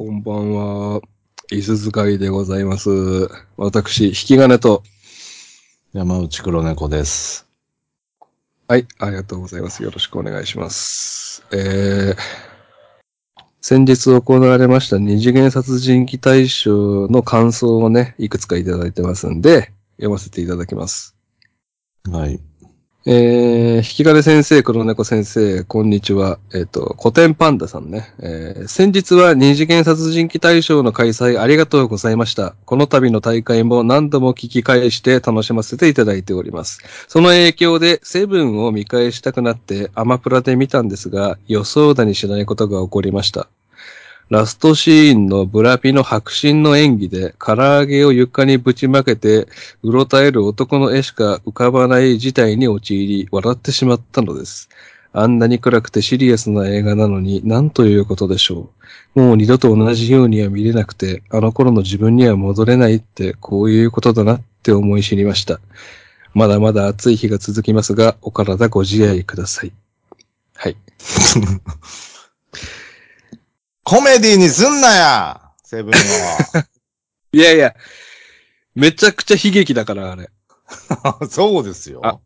こんばんは。伊豆使いでございます。私、引き金と。山内黒猫です。はい、ありがとうございます。よろしくお願いします。えー、先日行われました二次元殺人鬼大賞の感想をね、いくつかいただいてますんで、読ませていただきます。はい。えー、引き金先生、黒猫先生、こんにちは。えっ、と、古典パンダさんね。えー、先日は二次元殺人鬼大賞の開催ありがとうございました。この度の大会も何度も聞き返して楽しませていただいております。その影響でセブンを見返したくなってアマプラで見たんですが、予想だにしないことが起こりました。ラストシーンのブラピの白真の演技で唐揚げを床にぶちまけてうろたえる男の絵しか浮かばない事態に陥り笑ってしまったのです。あんなに暗くてシリアスな映画なのに何ということでしょう。もう二度と同じようには見れなくて、あの頃の自分には戻れないってこういうことだなって思い知りました。まだまだ暑い日が続きますが、お体ご自愛ください。はい。コメディにすんなやセブン いやいや、めちゃくちゃ悲劇だから、あれ。は。そうですよ。あ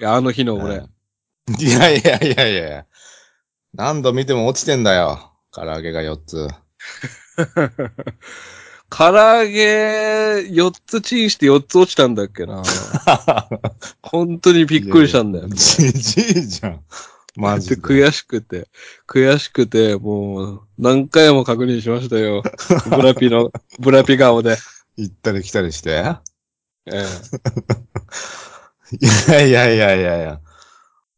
いやあの日の俺。いやいやいやいや何度見ても落ちてんだよ。唐揚げが4つ。唐揚げ4つチンして4つ落ちたんだっけな。本当にびっくりしたんだよ。じじいじゃん。マジで。悔しくて、悔しくて、もう何回も確認しましたよ。ブラピの、ブラピ顔で。行ったり来たりして？え いやいやいやいやいや。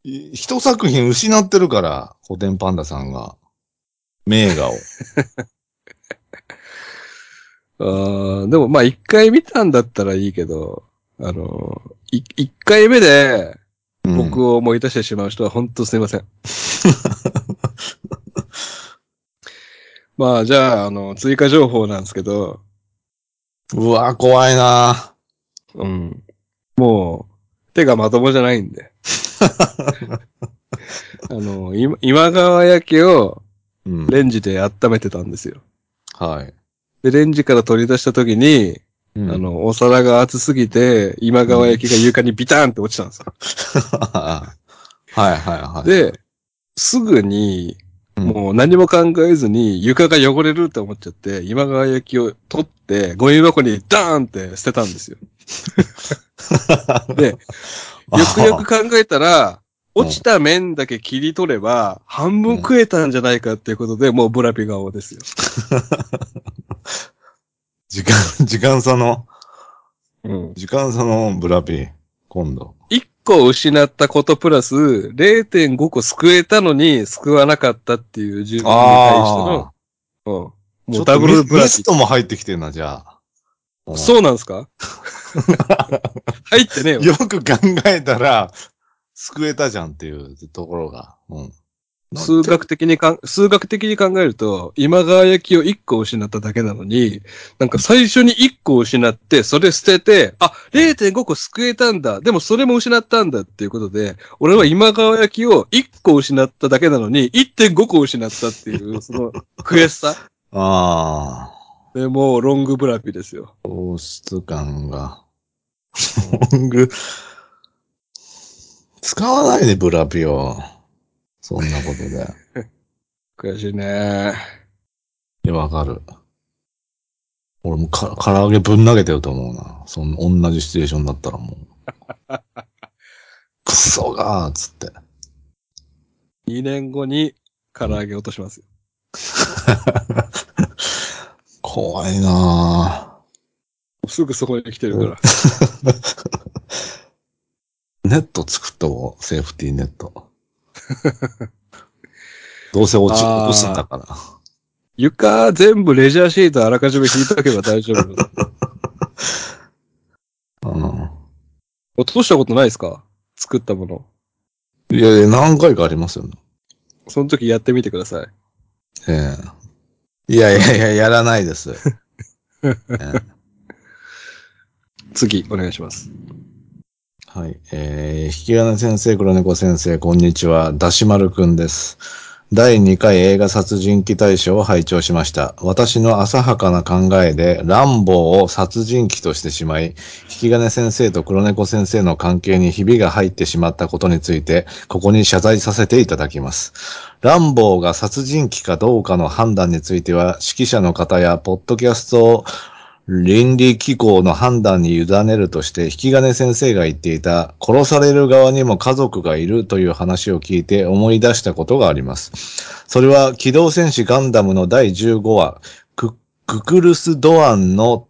い一作品失ってるから、古典パンダさんが。名画を。え あーでもまあ一回見たんだったらいいけど、あの、い一回目でうん僕を思い出してしまう人は本当すいません。まあじゃあ、あの、追加情報なんですけど、うわ、怖いなうん。もう、手がまともじゃないんで。あの、今今川焼きをうん。レンジで温めてたんですよ。はい。で、レンジから取り出した時に、うんあ、の、お皿が熱すぎて、今川焼きが床にビターンって落ちたんですよ。はいはいはい。、で、すぐに、うんもう何も考えずに床が汚れるって思っちゃって、今川焼きを取って、ゴミ箱にダーンって捨てたんですよ。で、よくよく考えたら、落ちた面だけ切り取れば、半分食えたんじゃないかっていうことで、もうブラピ顔ですよ。時間、時間差の、うん。時間差のブラピ、今度。1個失ったことプラス、0.5個救えたのに救わなかったっていう自分に対しての、うん。もうダブルブラピミス。トも入ってきてんな、じゃあ。うんそうなんですか？入ってねえよ。よく考えたら、救えたじゃんっていうところが。うん。数学的にかん、数学的に考えると、今川焼きを1個失っただけなのに、なんか最初に1個失って、それ捨てて、あ、0.5個救えたんだ。でもそれも失ったんだっていうことで、俺は今川焼きを1個失っただけなのに、1.5個失ったっていう、その悔しさ。ああ、で、もうロングブラピですよ。糖質感が。ロング、使わないで、ブラピを。そんなことで。悔しいね。いや、わかる。俺もか、唐揚げぶん投げてると思うな。そん同じシチュエーションだったらもう。クソがーっつって。2年後に唐揚げ落としますよ。怖いなすぐそこに来てるから。ぁ。ネット作ったわ、セーフティーネット。どうせ落ち、落とすんだから。床全部レジャーシートあらかじめ引いとけば大丈夫。うん。落としたことないですか？作ったもの。いやいや、何回かありますよね。その時やってみてください。ええいやいやいや、やらないです。ええ次、お願いします。はい。えー、引き金先生、黒猫先生、こんにちは。だしまるくんです。第2回映画殺人鬼大賞を拝聴しました。私の浅はかな考えで、ランボーを殺人鬼としてしまい、引き金先生と黒猫先生の関係にひびが入ってしまったことについて、ここに謝罪させていただきます。ランボーが殺人鬼かどうかの判断については、指揮者の方やポッドキャスト倫理機構の判断に委ねるとして、引き金先生が言っていた、殺される側にも家族がいるという話を聞いて思い出したことがあります。それは、機動戦士ガンダムの第15話、クククルスドアンの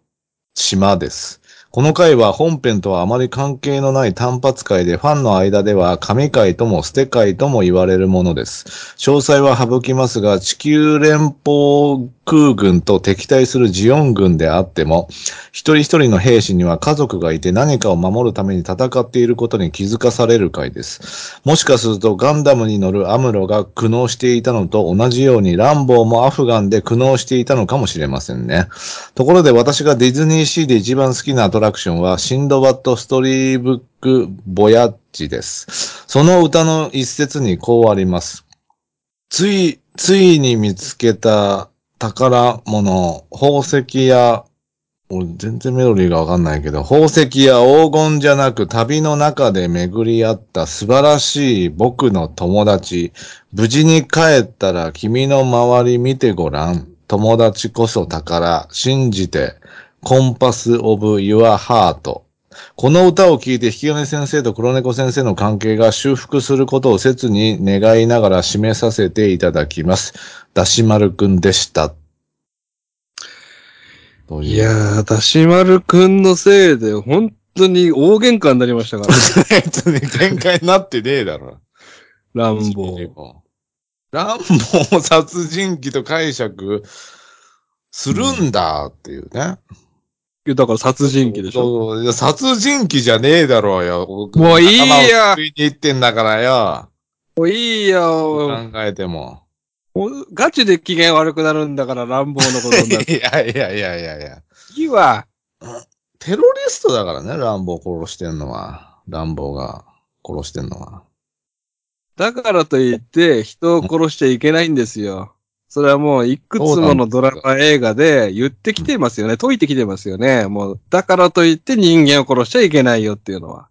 島です。この回は本編とはあまり関係のない単発回でファンの間では神回とも捨て回とも言われるものです。詳細は省きますが、地球連邦空軍と敵対するジオン軍であっても、一人一人の兵士には家族がいて何かを守るために戦っていることに気づかされる回です。もしかするとガンダムに乗るアムロが苦悩していたのと同じようにランボーもアフガンで苦悩していたのかもしれませんね。ところで私がディズニーシーで一番好きなアトラクションはシンドバッド・ストリーブック・ボヤッジです。その歌の一節にこうあります。つい、ついに見つけた宝物、宝石や、俺全然メロディーがわかんないけど、宝石や黄金じゃなく旅の中で巡り合った素晴らしい僕の友達。無事に帰ったら君の周り見てごらん。友達こそ宝。信じて。コンパスオブユアハート。この歌を聴いて、引き金先生と黒猫先生の関係が修復することを切に願いながら締めさせていただきます。だしまるくんでした。いやー、だしまるくんのせいで、本当に大喧嘩になりましたから、別に喧嘩になってねえだろ。ランボー。ランボーを殺人鬼と解釈するんだっていうね。いやだから殺人鬼でしょ。そういや殺人鬼じゃねえだろうよ。もういいや頭を救いに行ってんだからよ。もういいよ。考えても。もうガチで機嫌悪くなるんだから、乱暴のことになって。いやいやいやいやいや。いいわ。テロリストだからね、ランボー殺してんのは。ランボーが殺してんのは。だからといって、人を殺しちゃいけないんですよ。それはもう、いくつものドラマ映画で言ってきてますよね。解いてきてますよね。もう、だからといって人間を殺しちゃいけないよっていうのは。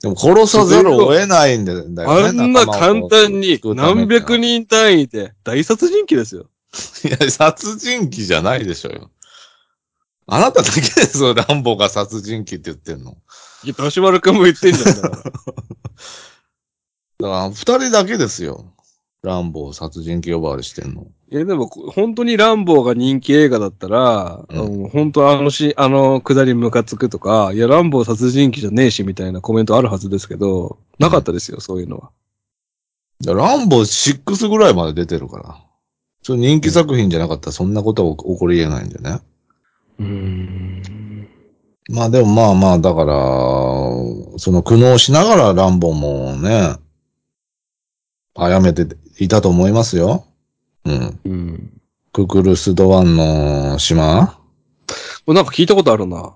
でも殺さざるを得ないんだよね。あんな簡単に何百人単位で大殺人鬼ですよ。いや、殺人鬼じゃないでしょうよ。あなただけですよ、ランボーが殺人鬼って言ってんの。いや、田島丸くんも言ってんじゃん。だから 二人だけですよ。ランボー殺人鬼呼ばわりしてんの。いや、でも、本当にランボーが人気映画だったら、うんうん本当あのし、あの、下りムカつくとか、いや、ランボー殺人鬼じゃねえし、みたいなコメントあるはずですけど、なかったですよ、そういうのは。ランボー6ぐらいまで出てるから。それ人気作品じゃなかったらそんなことは起こり得ないんでね？うーん。まあでもまあまあ、だから、その苦悩しながらランボーもね、殺めていたと思いますよ。うん。うん。ククルスドワンの島？これなんか聞いたことあるな。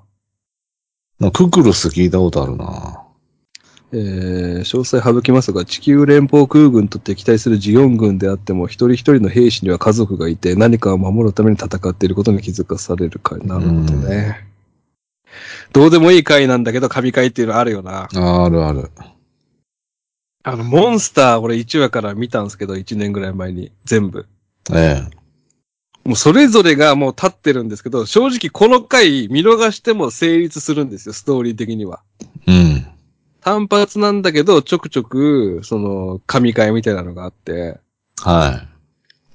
ククルス聞いたことあるな。えー、詳細省きますが、地球連邦空軍と敵対するジオン軍であっても、一人一人の兵士には家族がいて、何かを守るために戦っていることに気づかされる回。なるほどね。どうでもいい回なんだけど、神回っていうのあるよな。あるある。あの、モンスター、俺1話から見たんですけど、1年ぐらい前に。全部。ええ。もうそれぞれがもう立ってるんですけど、正直この回見逃しても成立するんですよ、ストーリー的には。うん。単発なんだけど、ちょくちょく、その、神回みたいなのがあって、は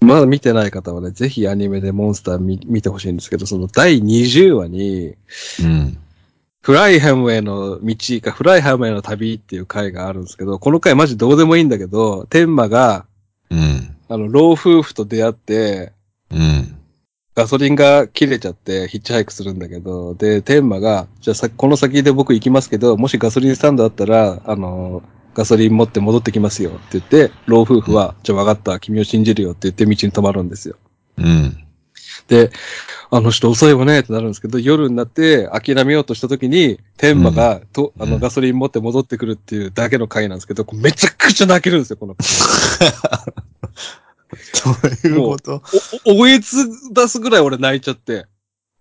まだ見てない方はね、ぜひアニメでモンスター見見てほしいんですけど、その第20話に、い。うん。フライハムへの道か、フライハムへの旅っていう回があるんですけど、この回マジどうでもいいんだけど、天馬が、うん。あの、老夫婦と出会って、うん。ガソリンが切れちゃってヒッチハイクするんだけど、で、天馬が、じゃあさ、この先で僕行きますけど、もしガソリンスタンドあったら、あの、ガソリン持って戻ってきますよって言って、老夫婦は、じゃあ分かった、君を信じるよって言って道に止まるんですよ。うん。で、あの人遅いわねってなるんですけど、夜になって諦めようとした時に、天馬が、と、あの、うんガソリン持って戻ってくるっていうだけの回なんですけど、めちゃくちゃ泣けるんですよ、この。どういうこと？お、おえつ出すぐらい俺泣いちゃって。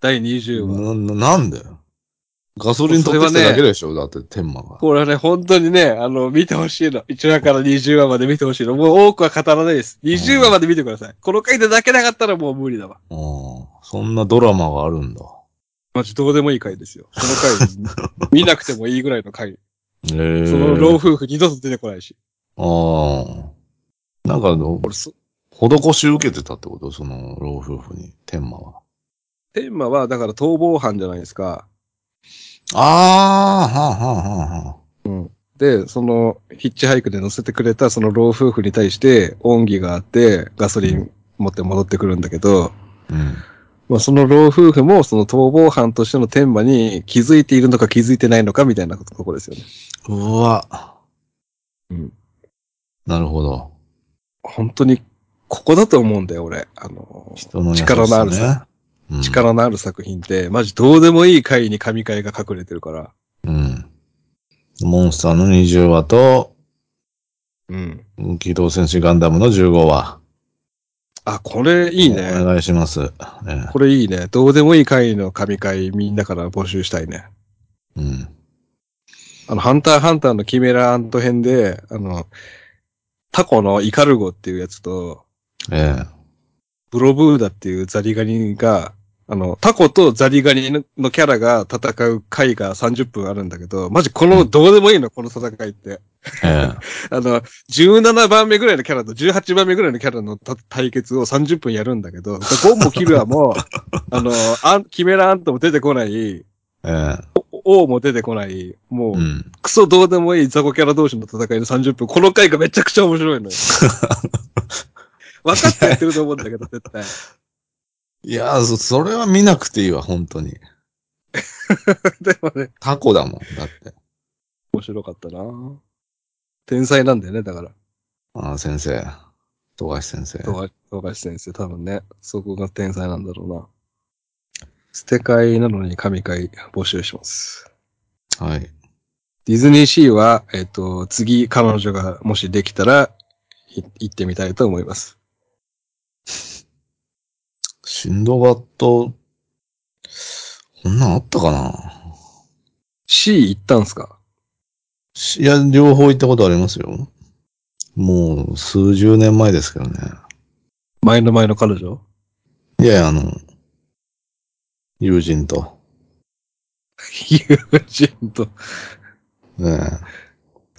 第20話。な、ななんで？ガソリン取ってきただけでしょ、だって、天馬が。これはね、本当にね、あの、見てほしいの。1話から20話まで見てほしいの。もう多くは語らないです。20話まで見てください。この回で泣けなかったらもう無理だわ。ああ、そんなドラマがあるんだ。マジどうでもいい回ですよ。その回、見なくてもいいぐらいの回。へえ。その老夫婦二度と出てこないし。ああ。なんか、俺そ、施し受けてたってこと？その老夫婦に、天馬は。テーマは、だから逃亡犯じゃないですか。ああ、はあ、はあ、はあ。で、その、ヒッチハイクで乗せてくれたその老夫婦に対して、恩義があって、ガソリン持って戻ってくるんだけど、うん。まあ、その老夫婦も、その逃亡犯としての天馬に気づいているのか気づいてないのかみたいなところですよね。うわ。うん。なるほど。本当に、ここだと思うんだよ、俺。あの、人の力のあるさ、うん、力のある作品って、マジどうでもいい回に神回が隠れてるから。うん。モンスターの20話と、うん。機動戦士ガンダムの15話。あ、これいいおね。願いします。ね、これいいね。どうでもいい回の神回みんなから募集したいね。うん。あの、ハンターハンターのキメラアント編で、あの、タコのイカルゴっていうやつと、ええ。ブロブーダっていうザリガニが、あの、タコとザリガニのキャラが戦う回が30分あるんだけど、マジこの、どうでもいいの、この戦いって。ええ。あの、17番目ぐらいのキャラと18番目ぐらいのキャラの対決を30分やるんだけど、ゴンもキルアも、あの、キメラアントも出てこない、ええ。王も出てこない、もう、うん。クソどうでもいいザコキャラ同士の戦いの30分、この回がめちゃくちゃ面白いのよ。分かってやってると思うんだけど、絶対。いやそ、それは見なくていいわ、本当に。でもね、タコだもん、だって。面白かったな天才なんだよね、だから。ああ、先生。富樫先生。富樫先生、多分ね、そこが天才なんだろうな。捨て替えなのに神回募集します。はい。ディズニーシーは、えっ、と、次彼女がもしできたら、い行ってみたいと思います。シンドバッド、こんなんあったかな？C 行ったんすか？いや、両方行ったことありますよ。もう、数十年前ですけどね。前の前の彼女？いやいや、あの、友人と。友人と。ね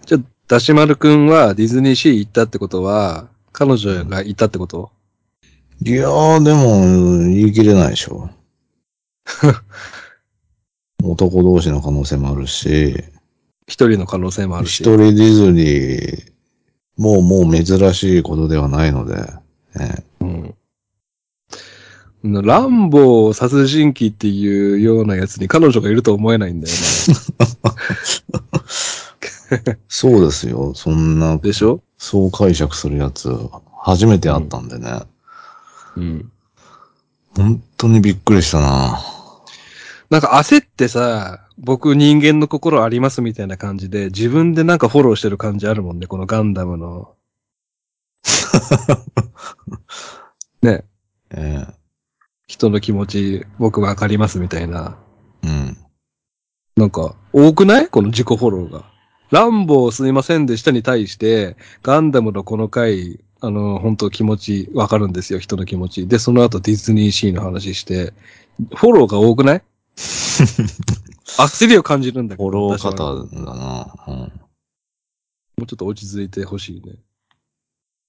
じゃあ、ダシマルくんはディズニーシー行ったってことは、彼女がいたってこと？いやー、でも、言い切れないでしょ。男同士の可能性もあるし、一人の可能性もあるし。一人ディズニー、もうもう珍しいことではないので、ねうん。ランボー殺人鬼っていうようなやつに彼女がいると思えないんだよね。そうですよ。そんな、でしょ？そう解釈するやつ、初めて会ったんでね。うん。本当にびっくりしたな。なんか焦ってさ、僕人間の心ありますみたいな感じで、自分でなんかフォローしてる感じあるもんね、このガンダムの。ね、え人の気持ち僕わかりますみたいな。えうん。なんか、多くない？この自己フォローが。ランボーすいませんでしたに対して、ガンダムのこの回、あの、本当気持ちわかるんですよ、人の気持ち。で、その後ディズニーシーの話して、フォローが多くない？焦りを感じるんだけど。フォロー私は方だな。もうちょっと落ち着いてほしいね。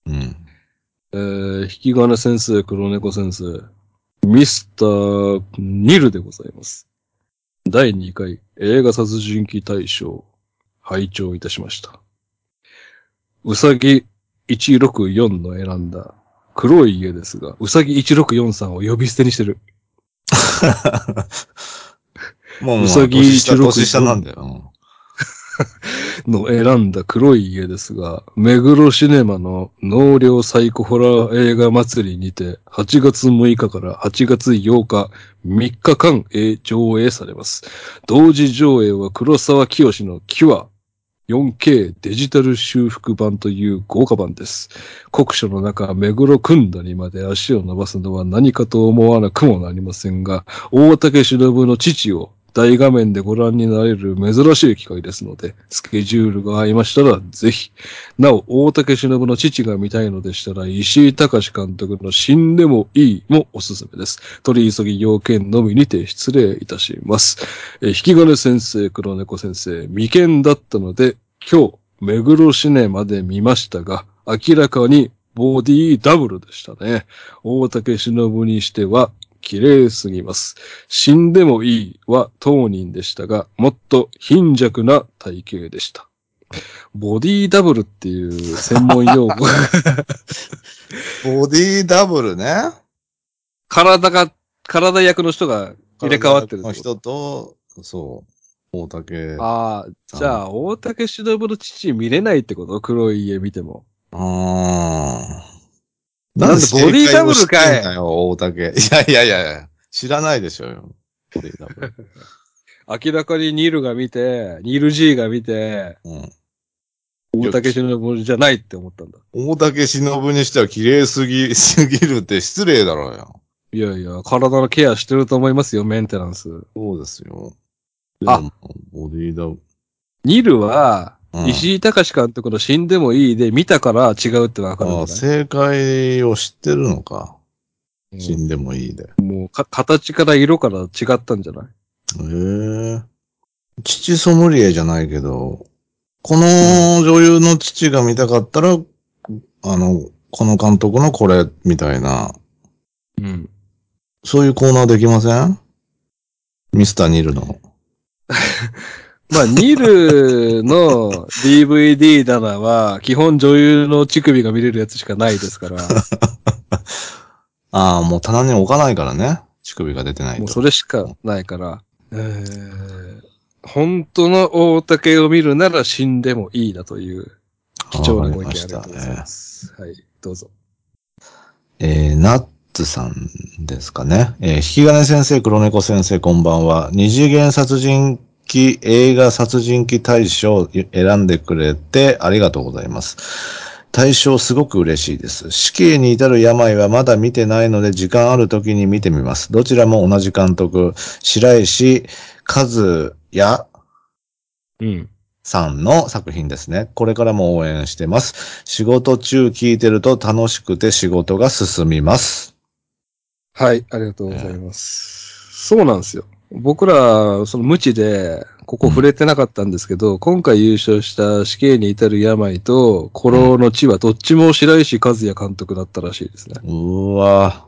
うん。うん。えー、引き金先生、黒猫先生、ミスター・ニルでございます。第2回映画殺人鬼大賞、拝聴いたしました。うさぎ164の選んだ黒い家ですが、うさぎ164さんを呼び捨てにしてる。もう、もう、うさぎ年下、16年下なんだよ。の選んだ黒い家ですが、目黒シネマの納涼サイコホラー映画祭りにて、8月6日から8月8日、3日間、上映されます。同時上映は黒沢清のキュア、4K デジタル修復版という豪華版です。国書の中、目黒組んだにまで足を伸ばすのは何かと思わなくもなりませんが、大竹しのぶの父を大画面でご覧になれる珍しい機会ですので、スケジュールが合いましたらぜひ。なお、大竹しのぶの父が見たいのでしたら、石井隆監督の死んでもいいもおすすめです。取り急ぎ要件のみにて失礼いたします。え引き金先生、黒猫先生、未見だったので、今日、目黒シネマで見ましたが、明らかにボディダブルでしたね。大竹しのぶにしては、綺麗すぎます。死んでもいいは当人でしたが、もっと貧弱な体型でした。ボディダブルっていう専門用語。ボディダブルね。体が、体役の人が入れ替わってるの人と、そう、大竹。あああ、じゃあ、大竹しのぶの父見れないってこと？黒い家見ても。あー。なんでボディダブルかい？大竹。いやいやいやいや、知らないでしょうよ。ボディダブル。明らかにニルが見て、ニル G が見て、うん。大竹しのぶじゃないって思ったんだ。大竹しのぶにしては綺麗すぎ、すぎるって失礼だろうよ。いやいや、体のケアしてると思いますよ、メンテナンス。そうですよ。あボディダブニルは、うん石井隆監督の死んでもいいで見たから違うってわかるんル。あだ、ね。正解を知ってるのか。うん死んでもいいで。もうか、形から色から違ったんじゃない？へえ。父ソムリエじゃないけど、この女優の父が見たかったら、あの、この監督のこれ、みたいな、うん。そういうコーナーできません？ミスターニルの。まあ、ニルの DVD 棚は、基本女優の乳首が見れるやつしかないですから、ああ、もう棚に置かないからね。乳首が出てないと。もうそれしかないから、えー、本当の大竹を見るなら死んでもいいだという貴重なご意見ありがとうございます。はい、どうぞ。えー、ナッツさんですかね。えー、引き金先生、黒猫先生、こんばんは。二次元殺人鬼映画殺人鬼大賞を選んでくれてありがとうございます。大賞すごく嬉しいです。死刑に至る病はまだ見てないので時間ある時に見てみます。どちらも同じ監督、白石和也うん。さんの作品ですね。これからも応援してます。仕事中聞いてると楽しくて仕事が進みます。はい、ありがとうございます。そうなんですよ。僕ら、その無知で、ここ触れてなかったんですけど、今回優勝した死刑に至る病と、古老の地はどっちも白石和也監督だったらしいですね。うーわ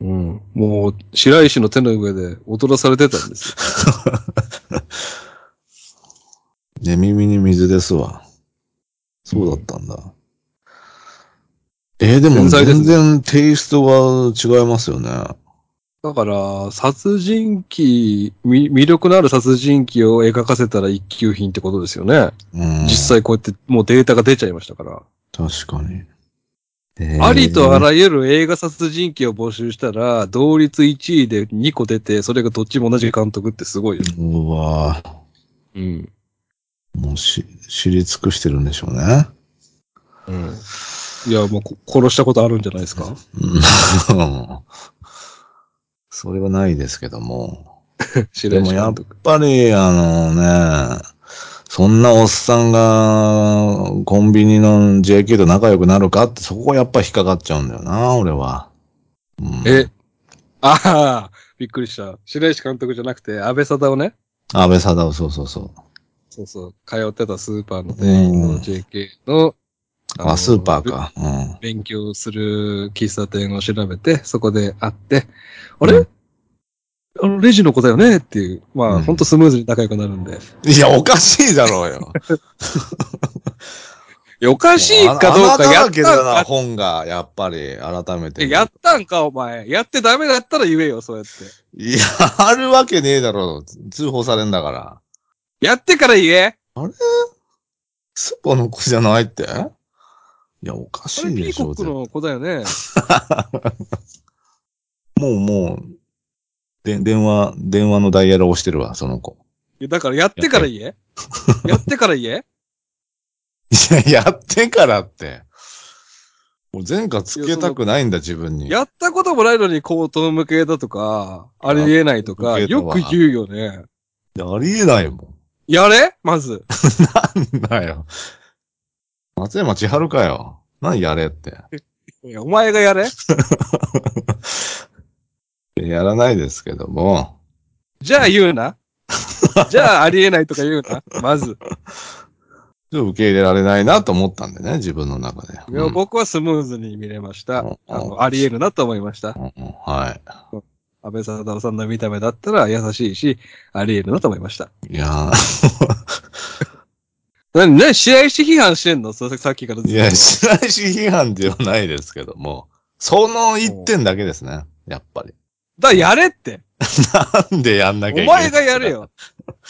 うん。もう、白石の手の上で踊らされてたんですよ。寝 耳に水ですわ。そうだったんだ。えーでも全然テイストが違いますよね。だから、殺人鬼、み魅力のある殺人鬼を描かせたら一級品ってことですよね。うん、実際こうやってもうデータが出ちゃいましたから。確かに。えーありとあらゆる映画殺人鬼を募集したら、同率1位で2個出て、それがどっちも同じ監督ってすごいよ。うわうん。もうし、知り尽くしてるんでしょうね。うん。いや、もうこ殺したことあるんじゃないですか？うんそれはないですけども。白でもやっ。ぱり、あのね、そんなおっさんがコンビニの JK と仲良くなるかって、そこがやっぱ引っかかっちゃうんだよな、俺は。うんえ、ああ、びっくりした。白石監督じゃなくて、安倍貞夫ね。安倍貞夫、そうそうそう。そうそう。通ってたスーパーの店員うんの JK の、あ、のスーパー。か。うん。勉強する喫茶店を調べて、そこで会って、あれ、うんあの、レジの子だよねっていう。まあ、うんほんとスムーズに仲良くなるんで。いや、おかしいだろうよ。い やおかしいかどうかやったんか。本が、やっぱり、改めて。やったんか、お前。やってダメだったら言えよ、そうやって。いや、あるわけねえだろう。通報されんだから。やってから言え。スーパーの子じゃないって？いや、おかしいでしょ。ーコックの子だよね。もう、もう、で、電話、電話のダイヤル押してるわ、その子。いやだからやってから言え。やってから言え。いや、やってからって。もう前科つけたくないんだ、自分に。やったこともないのに口頭無形だとか、ありえないとか、よく言うよね。ありえないもん。やれ？まず。なんだよ。松山千春かよ。何やれって。いやお前がやれ？やらないですけども。じゃあ言うな。じゃあありえないとか言うな。まず。ちょっと受け入れられないなと思ったんでね、自分の中で。いやうん僕はスムーズに見れました。うんあの、ありえるなと思いました。はい。安倍貞夫さんの見た目だったら優しいし、ありえるなと思いました。いやなに、なに、試合し批判してんの？そさっきからずっー、と。いや、白石批判ではないですけども、その一点だけですね、やっぱり。だやれって。なんでやんなきゃいけおない前がやれ。よ。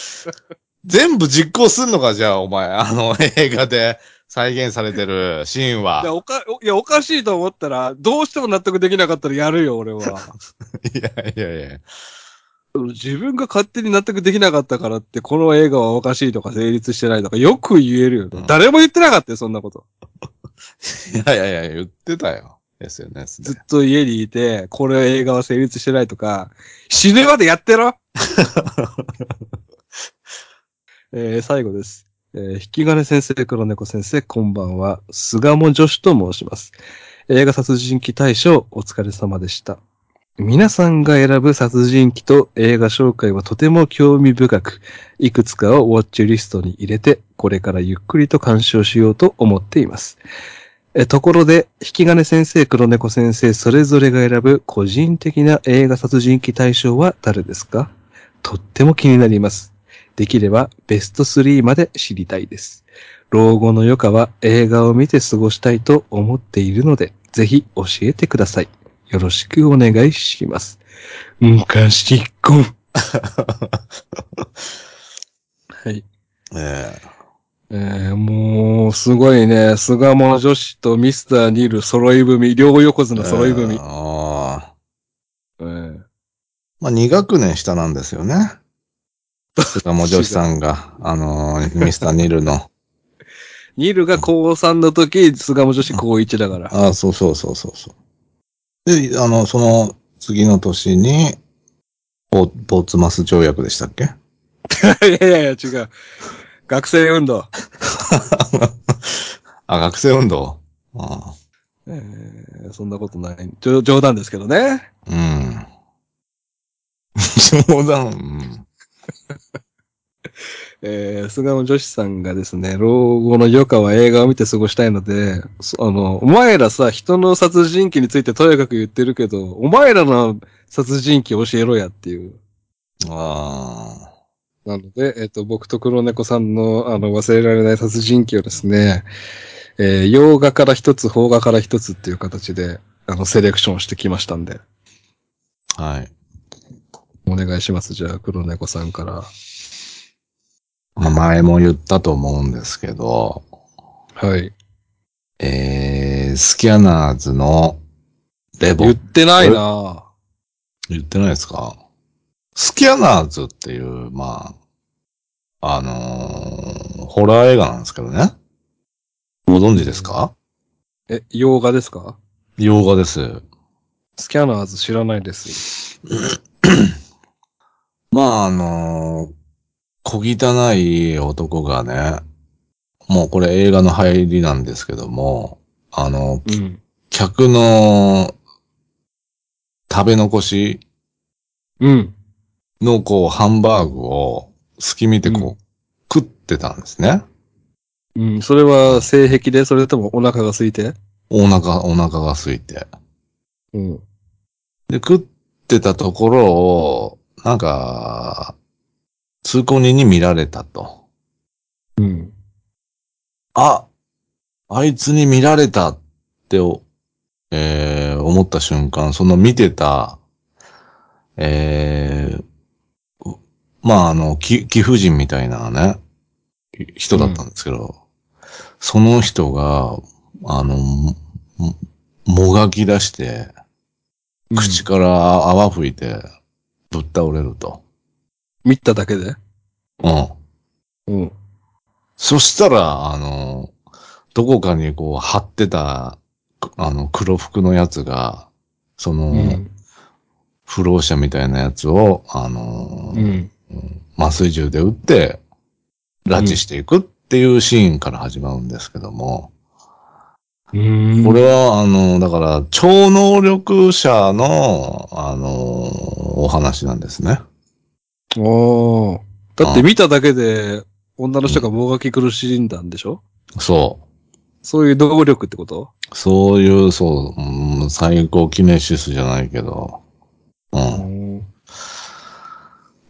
全部実行すんのか、じゃあ、お前。あの、映画で再現されてるシーンいや、は。おか、いや、おかしいと思ったら、どうしても納得できなかったらやるよ、俺は。いやいやいや。自分が勝手に納得できなかったからって、この映画はおかしいとか成立してないとか、よく言えるよ。うん誰も言ってなかったよ、そんなこと。いやいやいや、言ってたよ。SNS で。ずっと家にいて、これ映画は成立してないとか、死ぬまでやってろ えー最後です。えー引き金先生、黒猫先生、こんばんは。菅も女子と申します。映画殺人鬼大賞、お疲れ様でした。皆さんが選ぶ殺人鬼と映画紹介はとても興味深く、いくつかをウォッチリストに入れて、これからゆっくりと鑑賞しようと思っています。えところで、引き金先生、黒猫先生、それぞれが選ぶ個人的な映画殺人鬼大賞は誰ですか？とっても気になります。できればベスト3まで知りたいです。老後の余暇は映画を見て過ごしたいと思っているので、ぜひ教えてください。よろしくお願いします。昔っこん。はい。ええー、もう、すごいね。菅本女子とミスター・ニル揃い踏み、両横え綱揃い踏み。ああ。えーまあ、2学年下なんですよね。菅も女子さんが、あのーミスターニルの。ニルが高3の時、菅本女子高1だから。ああ、そうそうそうそうそう。で、あの、その次の年に、ポポーツマス条約でしたっけ？いやいやいや、違う。学生運動。あ、学生運動？ああえーそんなことない。じょ冗談ですけどね。うん。冗談。うんえー、菅野女子さんがですね、老後の余暇は映画を見て過ごしたいので、そあの、お前らさ、人の殺人鬼についてとやかく言ってるけど、お前らの殺人鬼教えろやっていう。あなので、えっ、と、僕と黒猫さんの、あの、忘れられない殺人鬼をですね、えー洋画から一つ、邦画から一つっていう形で、あの、セレクションしてきましたんで、あ。はい。お願いします。じゃあ、黒猫さんから。まあ前も言ったと思うんですけど、はい。えー、スキャナーズのレボ言ってないな言ってないですか？スキャナーズっていう、まあ、あのーホラー映画なんですけどね。ご存知ですか？え、洋画ですか？洋画です。スキャナーズ知らないです。まあ、あのー小汚い男がね、もうこれ映画の入りなんですけども、あの、うん。客の食べ残しうん。のこう、ハンバーグを隙見てこう、うん食ってたんですね。うん。それは性癖で、それともお腹が空いて？お腹、お腹が空いて。うん。で、食ってたところを、なんか、通行人に見られたと。うん。あ、あいつに見られたってお、えー、思った瞬間、その見てた、えー、うまあ、あの、き貴婦人みたいなね、人だったんですけど、その人が、あの、ももがき出して、口から泡吹いて、ぶっ倒れると。見ただけで？うん。うん。そしたら、あの、どこかにこう貼ってた、あの、黒服のやつが、その、うん。不老者みたいなやつを、あのーうん。麻酔銃で撃って、拉致していくっていうシーンから始まるんですけども、うん。これは、あの、だから、超能力者の、あの、お話なんですね。おー。だって見ただけで、女の人がもがき苦しんだんでしょ？そそういう能力ってこと？う。そういう、そう、うん、最高キネシスじゃないけど、うん。ん。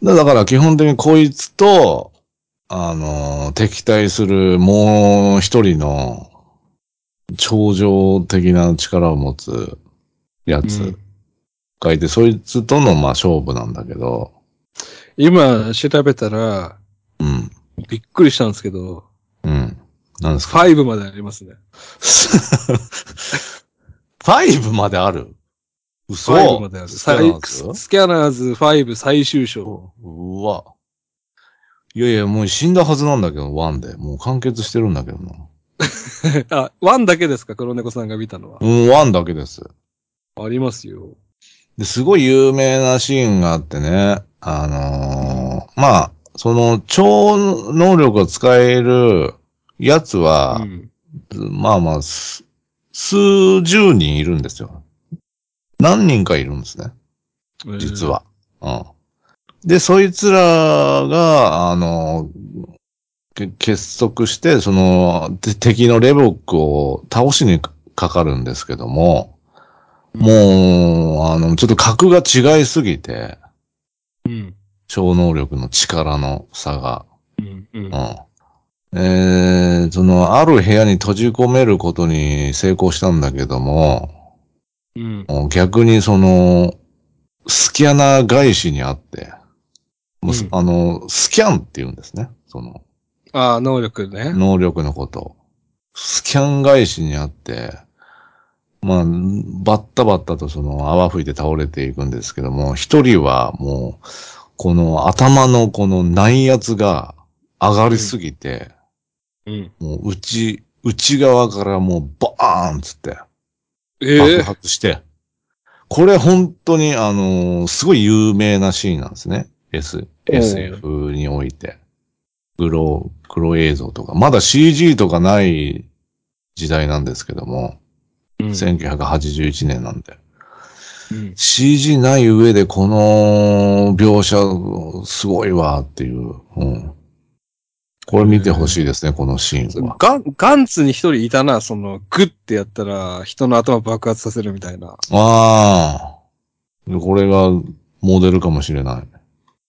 だだから基本的にこいつと、あの、敵対するもう一人の超常的な力を持つやつがいて、そいつとのまあ勝負なんだけど、今調べたら、うん、びっくりしたんですけど、うん。なんですか？5までありますね。?5 まである？嘘5まである。スキャナーズ？スキャナーズ5最終章。うわ。いやいや、もう死んだはずなんだけど、1で。もう完結してるんだけどな。あ、1だけですか？黒猫さんが見たのはう。ん、1だけです。ありますよ。ですごい有名なシーンがあってね、あのーまあ、その超能力を使えるやつは、うん。まあまあ、す数十人いるんですよ。何人かいるんですね、実は。うん。で、そいつらが、あの、け結束して、その、て敵のレボックを倒しにかかるんですけども、もう、あの、ちょっと格が違いすぎて、えー。うん。超能力の力の差が。うん。うん。うん。えー、その、ある部屋に閉じ込めることに成功したんだけども、うん。逆にその、スキャナー返しにあって、もうすうんあの、スキャンって言うんですね。その、ああ、能力ね。能力のことを。スキャン返しにあって、まあ、バッタバッタとその泡吹いて倒れていくんですけども、一人はもう、この頭のこの内圧が上がりすぎて、うん。もう内、内側からもうバーンっつってえ爆え発して、これ本当にあのーすごい有名なシーンなんですね。S、SF において。黒、黒映像とか。まだ CG とかない時代なんですけども、うん。1981年なんで。うん。CG ない上でこの描写すごいわっていう。うん。これ見てほしいですね、このシーンは。ガン、ガンツに一人いたな、その、グッてやったら、人の頭爆発させるみたいな。ああ。でこれがモデルかもしれない。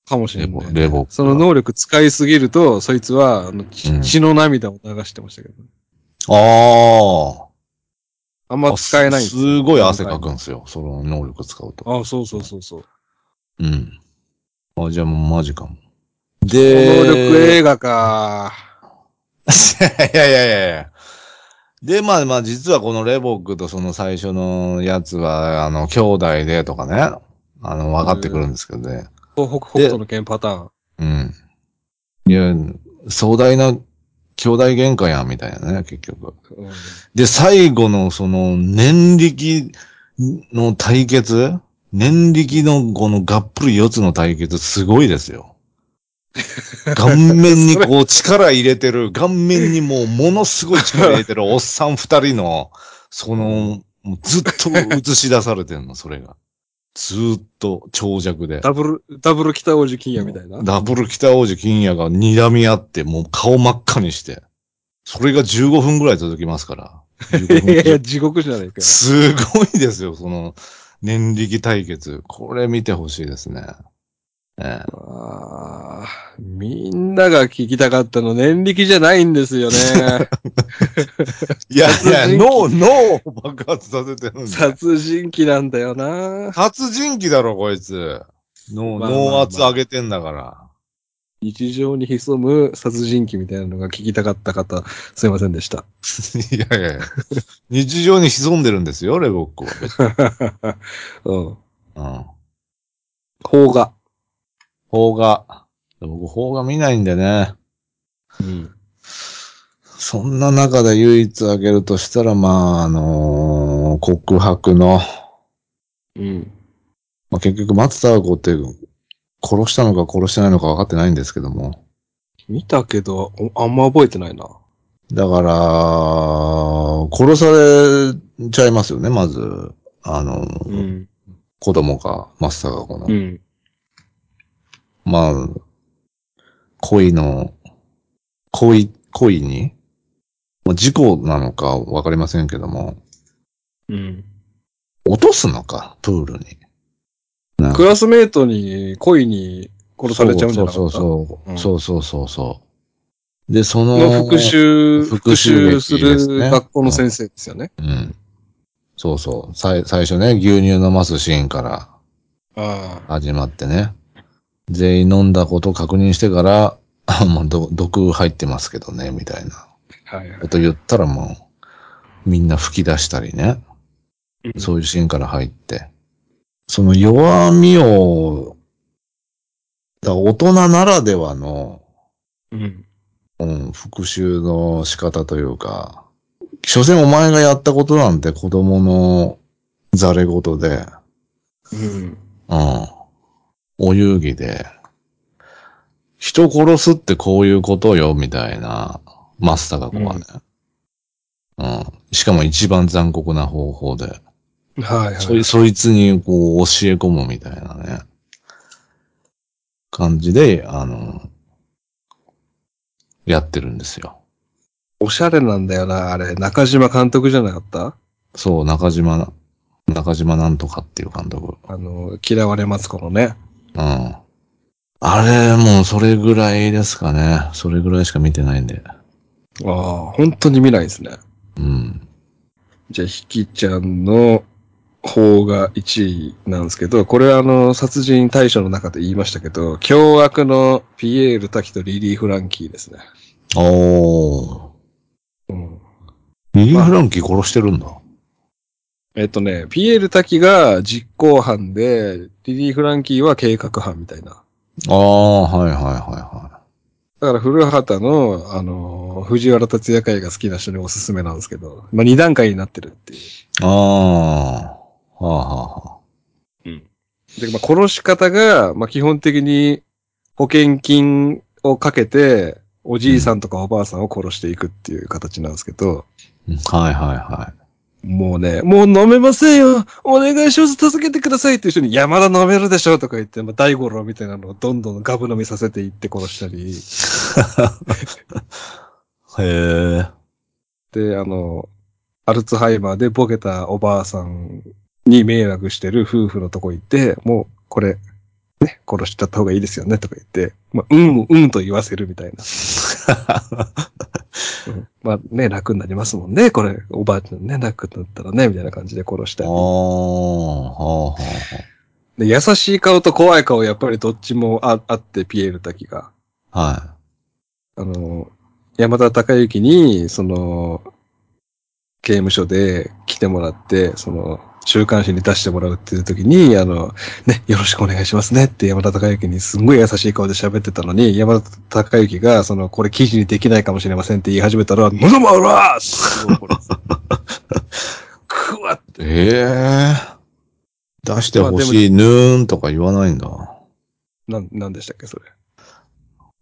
かもしれない、レボ。その能力使いすぎると、そいつは、あの、血の涙を流してましたけど。ああ。あんま使えないんすですごい汗かくんですよ。その能力使うと。あそうそうそうそう。うん。あ、じゃあもうマジかも。能で、力映画か。いやいやいやいや。で、まあまあ、実はこのレボックとその最初のやつは、あの、兄弟でとかね、あの、分かってくるんですけどね。東北北斗の剣パターン。うん。いや、壮大な兄弟喧嘩やん、みたいなね、結局。うんで、最後のその、年力の対決？年力のこのがっぷり四つの対決、すごいですよ。顔面にこう力入れてる、顔面にもうものすごい力入れてるおっさん二人の、その、ずっと映し出されてんの、それが。ずーっと長尺で。ダブル、ダブル北王子金也みたいな？ダブル北王子金也が睨み合って、もう顔真っ赤にして。それが15分ぐらい続きますから。15分 いやいや、地獄じゃないかよ。すごいですよ、その、年力対決。これ見てほしいですね。ええあーみんなが聞きたかったの、年力じゃないんですよね。いやいや、脳、脳を爆発させてるんだよ。殺人鬼なんだよな。殺人鬼だろ、こいつ。脳、まあまあまあ脳圧上げてんだから。日常に潜む殺人鬼みたいなのが聞きたかった方、すいませんでした。いやいやいや日常に潜んでるんですよ、レボックは。うん。うん。邦画。邦画。僕、邦画見ないんでね。うん。そんな中で唯一挙げるとしたら、まあ、あのー告白の、うん。まあ、結局松田子って殺したのか殺してないのか分かってないんですけども。見たけど、おあんま覚えてないな。だから、殺されちゃいますよね、まず。あの、うん。子供が、松田子の。うん。まあ、恋の、恋、恋に、まあ、事故なのか分かりませんけども、うん。落とすのか、プールに。クラスメートに恋に殺されちゃうんじゃなかった？そうそうそう。うんそうそうそうそう。で、その、の復讐、復復讐する学校の先生ですよね。うん。そうそう。最最初ね、牛乳飲ますシーンからああ。始まってね。全員飲んだこと確認してから、あ、もうど毒入ってますけどね、みたいなはいはい。こと言ったらもう、みんな吹き出したりね。うんそういうシーンから入って。その弱みを、だ大人ならではの、うん。うん、復讐の仕方というか、所詮お前がやったことなんて子供のざれ言で、うん。うん、お遊戯で、人殺すってこういうことよ、みたいな、マスターがこうはね。うん。しかも一番残酷な方法で、はいはい。そいそいつにこう教え込むみたいなね、感じで、あの、やってるんですよ。おしゃれなんだよな、あれ。中島監督じゃなかった？そう、中島、中島なんとかっていう監督。あの、嫌われますこのね。うん。あれ、もうそれぐらいですかね。それぐらいしか見てないんで。ああ、本当に見ないですね。うん。じゃあ、ひきちゃんの方が1位なんですけど、これはあの、殺人対象の中で言いましたけど、凶悪のピエール滝とリリー・フランキーですね。おー。うん。リリー・フランキー殺してるんだ。えっとね、ピエール滝が実行犯で、リリー・フランキーは計画犯みたいな。ああ、はいはいはいはだから古畑の、あの、藤原達也会が好きな人におすすめなんですけど、まあ、二段階になってるっていう。い。ああ、はあはあはで、まあ、殺し方が、まあ、基本的に保険金をかけて、おじいさんとかおばあさんを殺していくっていう形なんですけど、あ。はいはいはもうね、もう飲めませんよお願いします助けてくださいっていう人に山田飲めるでしょとか言って、まあ、大五郎みたいなのをどんどんガブ飲みさせていって殺したり、い。へえ。で、あの、アルツハイマーでボケたおばあさんに迷惑してる夫婦のとこ行って、もうこれ、ね、殺しちゃった方がいいですよねとか言って、まあ、うん、うんと言わせるみたいな。う んまあね、楽になりますもんね、これ、おばあちゃんね、楽になったらね、みたいな感じで殺したああ、り。はあはで、優しい顔と怖い顔、やっぱりどっちもああって、ピエール滝が。あ。はあの、山田孝之に、その、刑務所で来てもらって、その、週刊誌に出してもらうっていう時に、あの、ね、よろしくお願いしますねって山田孝之にすんごい優しい顔で喋ってたのに、山田孝之が、その、これ記事にできないかもしれませんって言い始めたら、のどもうらーってす くわっい。ええ出してほしい、ぬーんとか言わないんだ。なん、なんでしたっけ、それ。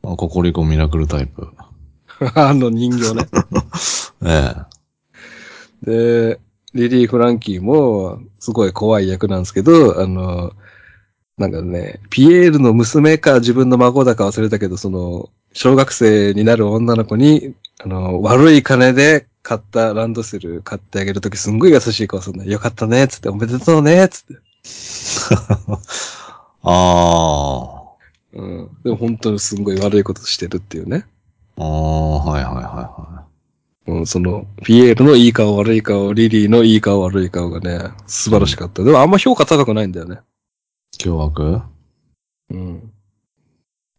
あココリコミラクルタイプ。あの人形ね。ええ。で、リリー・フランキーも、すごい怖い役なんですけど、あの、なんかね、ピエールの娘か自分の孫だか忘れたけど、その、小学生になる女の子に、あの、悪い金で買ったランドセル買ってあげるときすんごい優しい顔するの。よかったね、つって、おめでとうね、つって。あうん。でも本当にすんごい悪いことしてるっていうね。あ。ああ、はいはいはいはうん、その、ピエールのいい顔悪い顔、リリーのいい顔悪い顔がね、素晴らしかった。でもあんま評価高くないんだよね。い。凶悪？うん。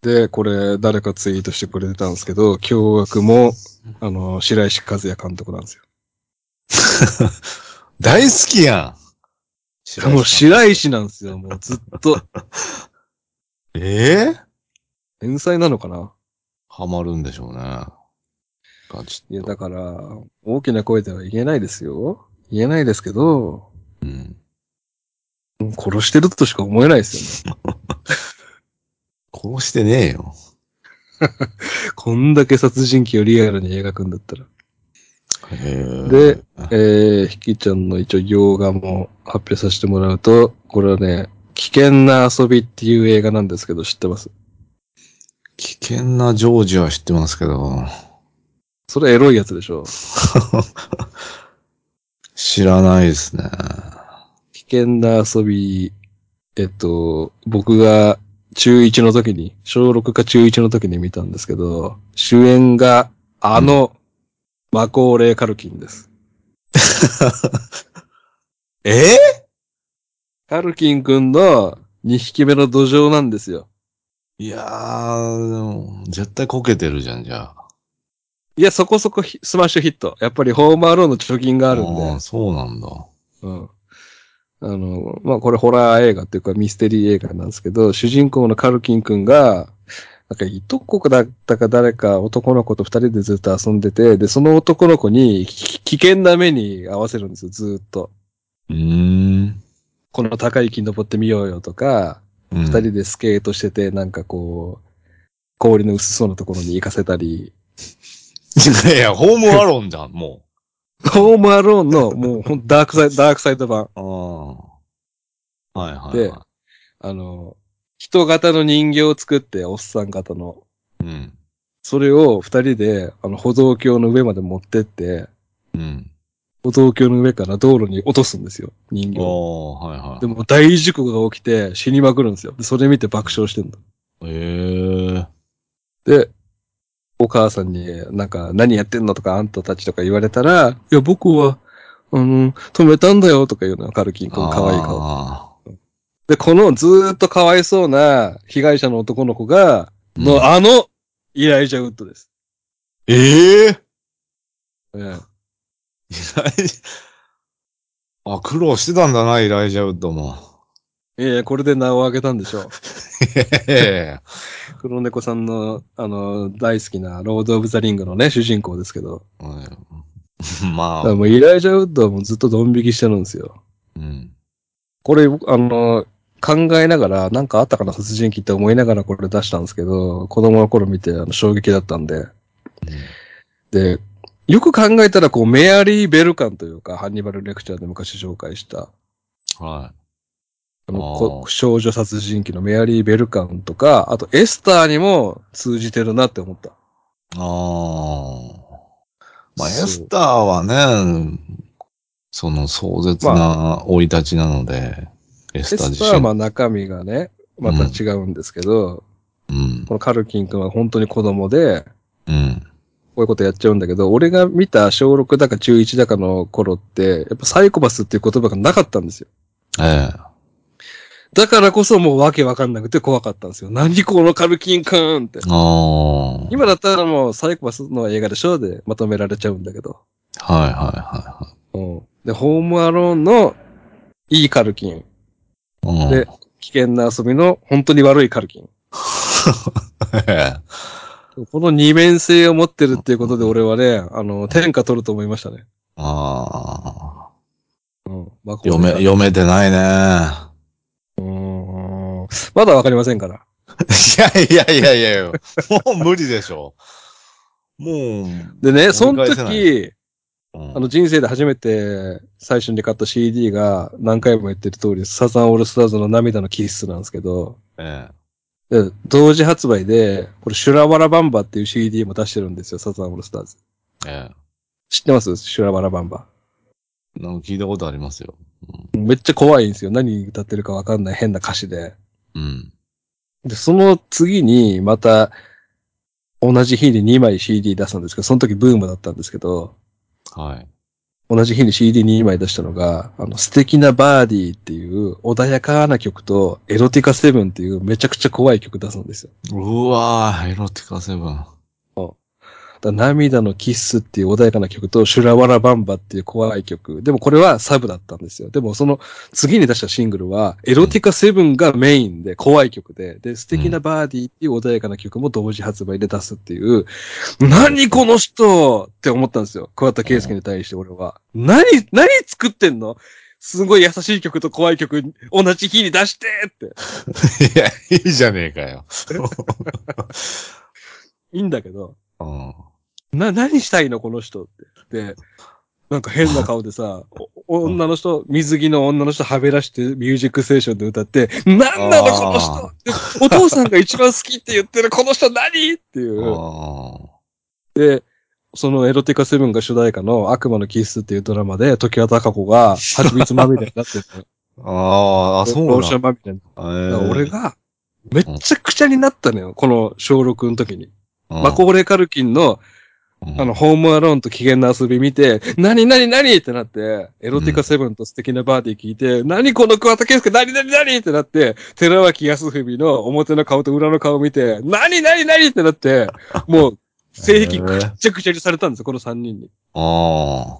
で、これ、誰かツイートしてくれてたんですけど、凶悪も、あの、白石和也監督なんですよ。大好きやん もう白石なんですよ、もうずっと。ええ天才なのかな？ハマるんでしょうね。ガチいや。だから、大きな声では言えないですよ。言えないですけど、うん。殺してるとしか思えないですよね。殺してねえよ。こんだけ殺人鬼をリアルに描くんだったら。へで、えー、ひきちゃんの一応洋画も発表させてもらうと、これはね、危険な遊びっていう映画なんですけど、知ってます？危険なジョージは知ってますけど、それエロいやつでしょ 知らないですね。危険な遊び、えっと、僕が中1の時に、小6か中1の時に見たんですけど、主演があの、マコーレー・カルキンです。え？カルキンくんの2匹目の土壌なんですよ。いやー、でも絶対こけてるじゃん、じゃあ。いや、そこそこヒスマッシュヒット。やっぱりホームアローンの貯金があるんで。ーそうなんだ。うん。あの、まあ、これホラー映画っていうかミステリー映画なんですけど、主人公のカルキンくんが、なんかいとこだったか誰か男の子と二人でずっと遊んでて、で、その男の子にき危険な目に合わせるんですよ、ずーっと。うーん。この高い木登ってみようよとか、二二人でスケートしてて、なんかこう、氷の薄そうなところに行かせたり、い やいや、ホームアローンじゃん、もホームアローンのもうほんダークサイド、ダークサイド版。う。ああ。はいはい、はい。であの、人型の人形を作って、おっさん型の。うん。それを二人で、あの、歩道橋の上まで持ってって、うん。歩道橋の上から道路に落とすんですよ、人形を。おー、はいはい。でも大事故が起きて死にまくるんですよ。でそれ見て爆笑してんの。へえ。で、お母さんになんか何やってんのとかあんたたちとか言われたら、いや僕は、あの、止めたんだよとか言うのよ、カルキン君可愛い顔。あで、このずーっとかわいそうな被害者の男の子が、うんの、あの、イライジャウッドです。ーええええイライあ、苦労してたんだな、イライジャウッドも。ええこれで名を挙げたんでしょう。黒猫さんの、あの、大好きなロード・オブ・ザ・リングのね、主人公ですけど。うん まあもうイライジャウッドはもうずっとドン引きしてるんですよ。うん。これ、あの、考えながら、なんかあったかな、殺人鬼って思いながらこれ出したんですけど、子供の頃見てあの衝撃だったんで。で、よく考えたら、こう、メアリー・ベルカンというか、ハンニバル・レクチャーで昔紹介した、はあのあ少女殺人鬼のメアリー・ベルカンとか、あとエスターにも通じてるなって思った。い。ああ。まあ、エスターはね、その壮絶な生い立ちなので、エエスター自スターはま身。あ中身がね、また違うんですけど、うん。このカルキン君は本当に子供で、うん。こういうことやっちゃうんだけど、俺が見た小6だか中1だかの頃って、やっぱサイコパスっていう言葉がなかったんですよ。ええ。だからこそもうわけわかんなくて怖かったんですよ。何このカルキン君って。今だったらもうサイコパスの映画でしょでまとめられちゃうんだけど。はいはいはうん。で、ホームアローンのいいカルキン。で、危険な遊びの本当に悪いカルキン。え えこの二面性を持ってるっていうことで俺はね、あの、天下取ると思いましたね。ああ。うん。まあ読め、読めてないね。うーん。まだわかりませんから。いやいやいやいやいや、もう無理でしょ。もう、でね、その時、うんあの人生で初めて最初に買った CD が何回も言ってる通り、サザンオールスターズの涙のキッスなんですけど、えで同時発売で、これシュラバラバンバっていう CD も出してるんですよ、サザンオールスターズ。え、え知ってます？シュラバラバンバ。え。なんか聞いたことありますよ。めっちゃ怖いんですよ。何歌ってるかわかんない変な歌詞で。うん。で、その次にまた同じ日に2枚 CD 出すんですけど、その時ブームだったんですけど、はい。同じ日に CD2 枚出したのが、あの、素敵なバーディーっていう穏やかな曲と、エロティカセブンっていうめちゃくちゃ怖い曲出すんですよ。うわー、エロティカセブン。涙のキッスっていう穏やかな曲と、シュラワラバンバっていう怖い曲。でもこれはサブだったんですよ。でもその次に出したシングルは、エロティカセブンがメインで怖い曲で、で、素敵なバーディーっていう穏やかな曲も同時発売で出すっていう、何この人って思ったんですよ。桑田佳祐に対して俺は。何、何作ってんの？すごい優しい曲と怖い曲同じ日に出してって。いや、いいじゃねえかよ。いいんだけど、うん。な、何したいのこの人って。で、なんか変な顔でさ、お女の人、水着の女の人はべらしてミュージックステーションで歌って、なんなのこの人でお父さんが一番好きって言ってるこの人何？っていう。あで、そのエロティカセブンが主題歌の悪魔のキスっていうドラマで、時は高子が蜂蜜まみれになってる。あ。あそうローションまみれに。だ。だから俺が、めっちゃくちゃになったのよ。この小6の時に。うん、マコーレカルキンのうん、あの、ホームアローンと危険な遊び見て、何何何ってなって、エロティカセブンと素敵なバーディー聞いて、何この桑田佳祐何何何ってなって、寺脇康文の表の顔と裏の顔見て、何何何ってなって、もう、性癖ぐっちゃぐちゃにされたんですよ、この3人に。あ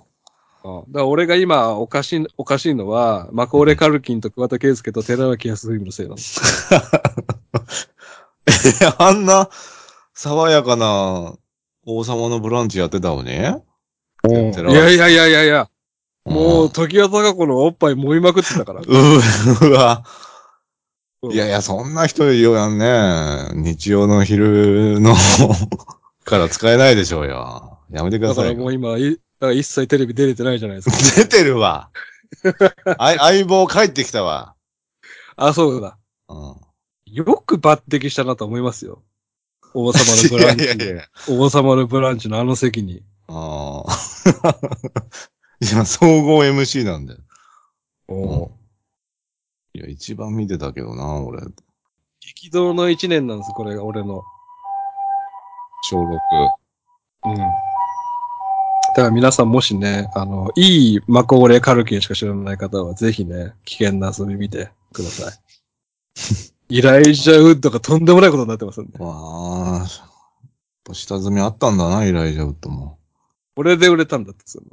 うんだから俺が今おかしい、おかしいのは、マコーレカルキンと桑田佳祐と寺脇康文のせいなんです。あ。あんな、爽やかな、王様のブランチやってたのに？いやいやいやいやいや、もう、う時は高子のおっぱい揉みまくってたから。ん、うわ。うんいやいや、そんな人いるよね。日曜の昼の から使えないでしょうよ。やめてくだだかさい。らもう今、いだから一切テレビ出れてないじゃないですか。出てるわ。あ相棒帰ってきたわ。あ、そうだ。うん。よく抜擢したなと思いますよ。王様のブランチいやいやいで。や。王様のブランチのあの席に。ああ。いや、総合 MC なんだよ。おいや、一番見てたけどな、俺。激動の一年なんです、これが俺の。小6。うん。だから皆さんもしね、あの、いいマコーレカルキンしか知らない方は、ぜひね、危険な遊び見てください。イライジャウッドがとんでもないことになってますんで。わあ。下積みあったんだな、イライジャウッドも。これで売れたんだって、その。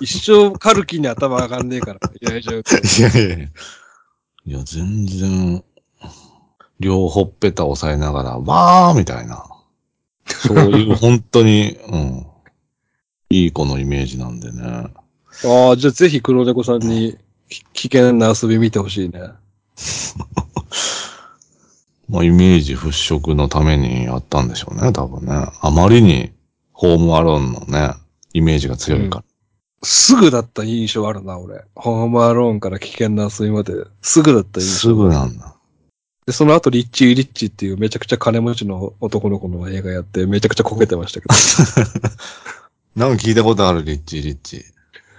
一生カルキンに頭上がんねえから、イライジャウッド。いやいやいや。いや、全然、両ほっぺた押さえながら、わーみたいな。そういう、本当に、うん。いい子のイメージなんでね。ああ、じゃあぜひ黒猫さんにき危険な遊び見てほしいね。まあ、イメージ払拭のためにやったんでしょうね、多分ね。あまりに、ホームアローンのね、イメージが強いから。すぐだった印象あるな、俺。ホームアローンから危険な遊びまで、すぐだった印す象。ぐなんだ。で、その後、リッチー・リッチーっていうめちゃくちゃ金持ちの男の子の映画やって、めちゃくちゃこけてましたけ なんか聞いたことある、リッチーリッチ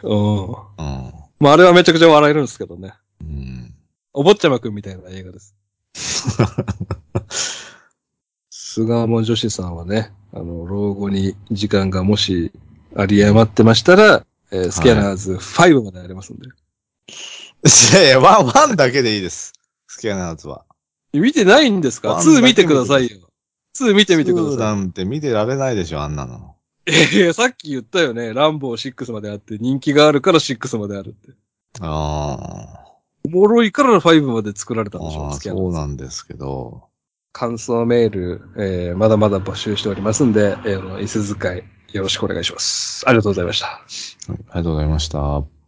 ど。うん。ー。まあ、あれはめちゃくちゃ笑えるんですけどね。うん。うん。お坊ちゃまくんみたいな映画です。菅門女子さんはね、あの、老後に時間がもしあり余ってましたら、えースキャナーズ5までありますんで。いやいや、ワン、ワンだけでいいです。スキャナーズは。見てないんですか？ワンだけ ?2 見てくださいよ。2見てみてくだツーさい。なんて見てられないでしょ、あんなの。ええさっき言ったよね。ランボー6まであって、人気があるから6まであるって。あおもろいから5まで作られたあ。んでしょああ、スキャナーズそうなんですけど。感想メール、えーまだまだ募集しておりますんで、えー、椅子使いよろしくお願いします。ありがとうございました。はいありがとうございました。